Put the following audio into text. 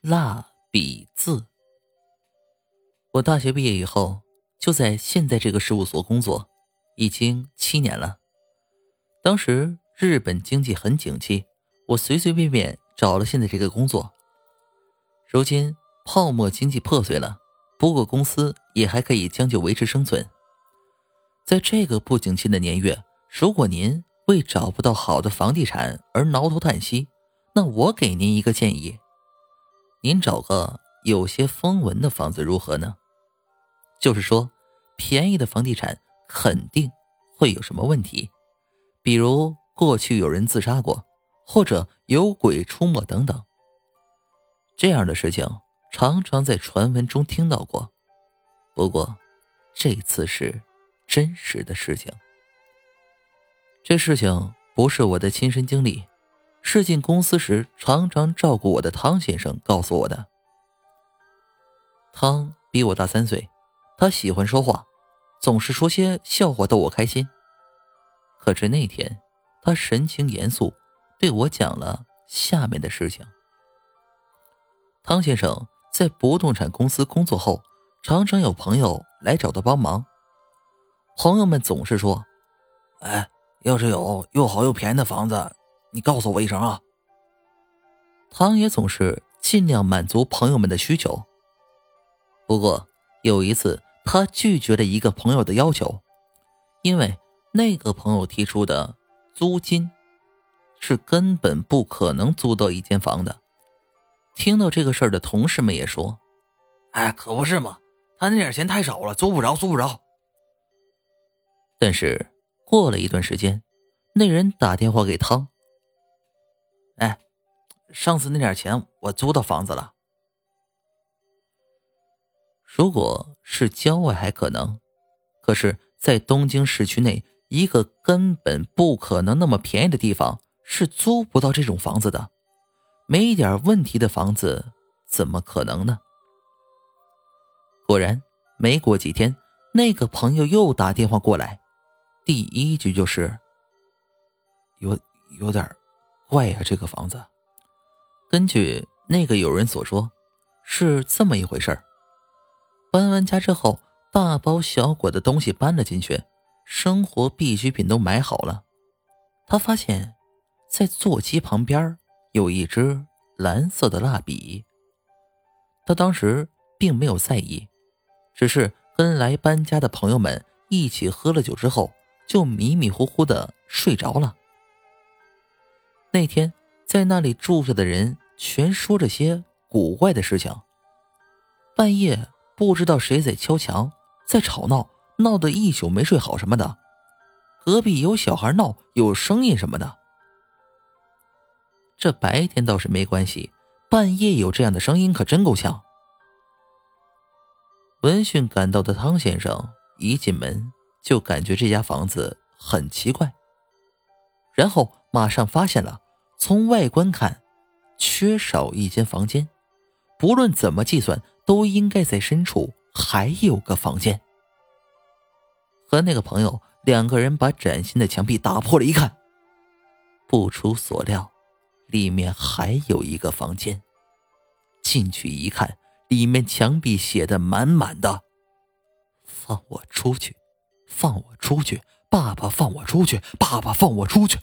蜡笔字。我大学毕业以后就在现在这个事务所工作，已经七年了。当时日本经济很景气，我随随便便找了现在这个工作。如今泡沫经济破碎了，不过公司也还可以将就维持生存。在这个不景气的年月，如果您为找不到好的房地产而挠头叹息，那我给您一个建议。您找个有些风闻的房子如何呢？就是说，便宜的房地产肯定会有什么问题，比如过去有人自杀过，或者有鬼出没等等。这样的事情常常在传闻中听到过，不过这次是真实的事情。这事情不是我的亲身经历。是进公司时常常照顾我的汤先生告诉我的。汤比我大三岁，他喜欢说话，总是说些笑话逗我开心。可是那天，他神情严肃，对我讲了下面的事情。汤先生在不动产公司工作后，常常有朋友来找他帮忙，朋友们总是说：“哎，要是有又好又便宜的房子。”你告诉我一声啊！汤也总是尽量满足朋友们的需求。不过有一次，他拒绝了一个朋友的要求，因为那个朋友提出的租金是根本不可能租到一间房的。听到这个事儿的同事们也说：“哎，可不是嘛，他那点钱太少了，租不着，租不着。”但是过了一段时间，那人打电话给汤。上次那点钱我租到房子了。如果是郊外还可能，可是，在东京市区内一个根本不可能那么便宜的地方，是租不到这种房子的。没一点问题的房子怎么可能呢？果然，没过几天，那个朋友又打电话过来，第一句就是：“有有点。”怪呀，这个房子。根据那个友人所说，是这么一回事儿。搬完家之后，大包小裹的东西搬了进去，生活必需品都买好了。他发现，在座机旁边有一支蓝色的蜡笔。他当时并没有在意，只是跟来搬家的朋友们一起喝了酒之后，就迷迷糊糊的睡着了。那天在那里住着的人全说着些古怪的事情。半夜不知道谁在敲墙，在吵闹，闹得一宿没睡好什么的。隔壁有小孩闹，有声音什么的。这白天倒是没关系，半夜有这样的声音可真够呛。闻讯赶到的汤先生一进门就感觉这家房子很奇怪，然后。马上发现了，从外观看，缺少一间房间。不论怎么计算，都应该在深处还有个房间。和那个朋友两个人把崭新的墙壁打破了，一看，不出所料，里面还有一个房间。进去一看，里面墙壁写的满满的：“放我出去，放我出去，爸爸放我出去，爸爸放我出去。”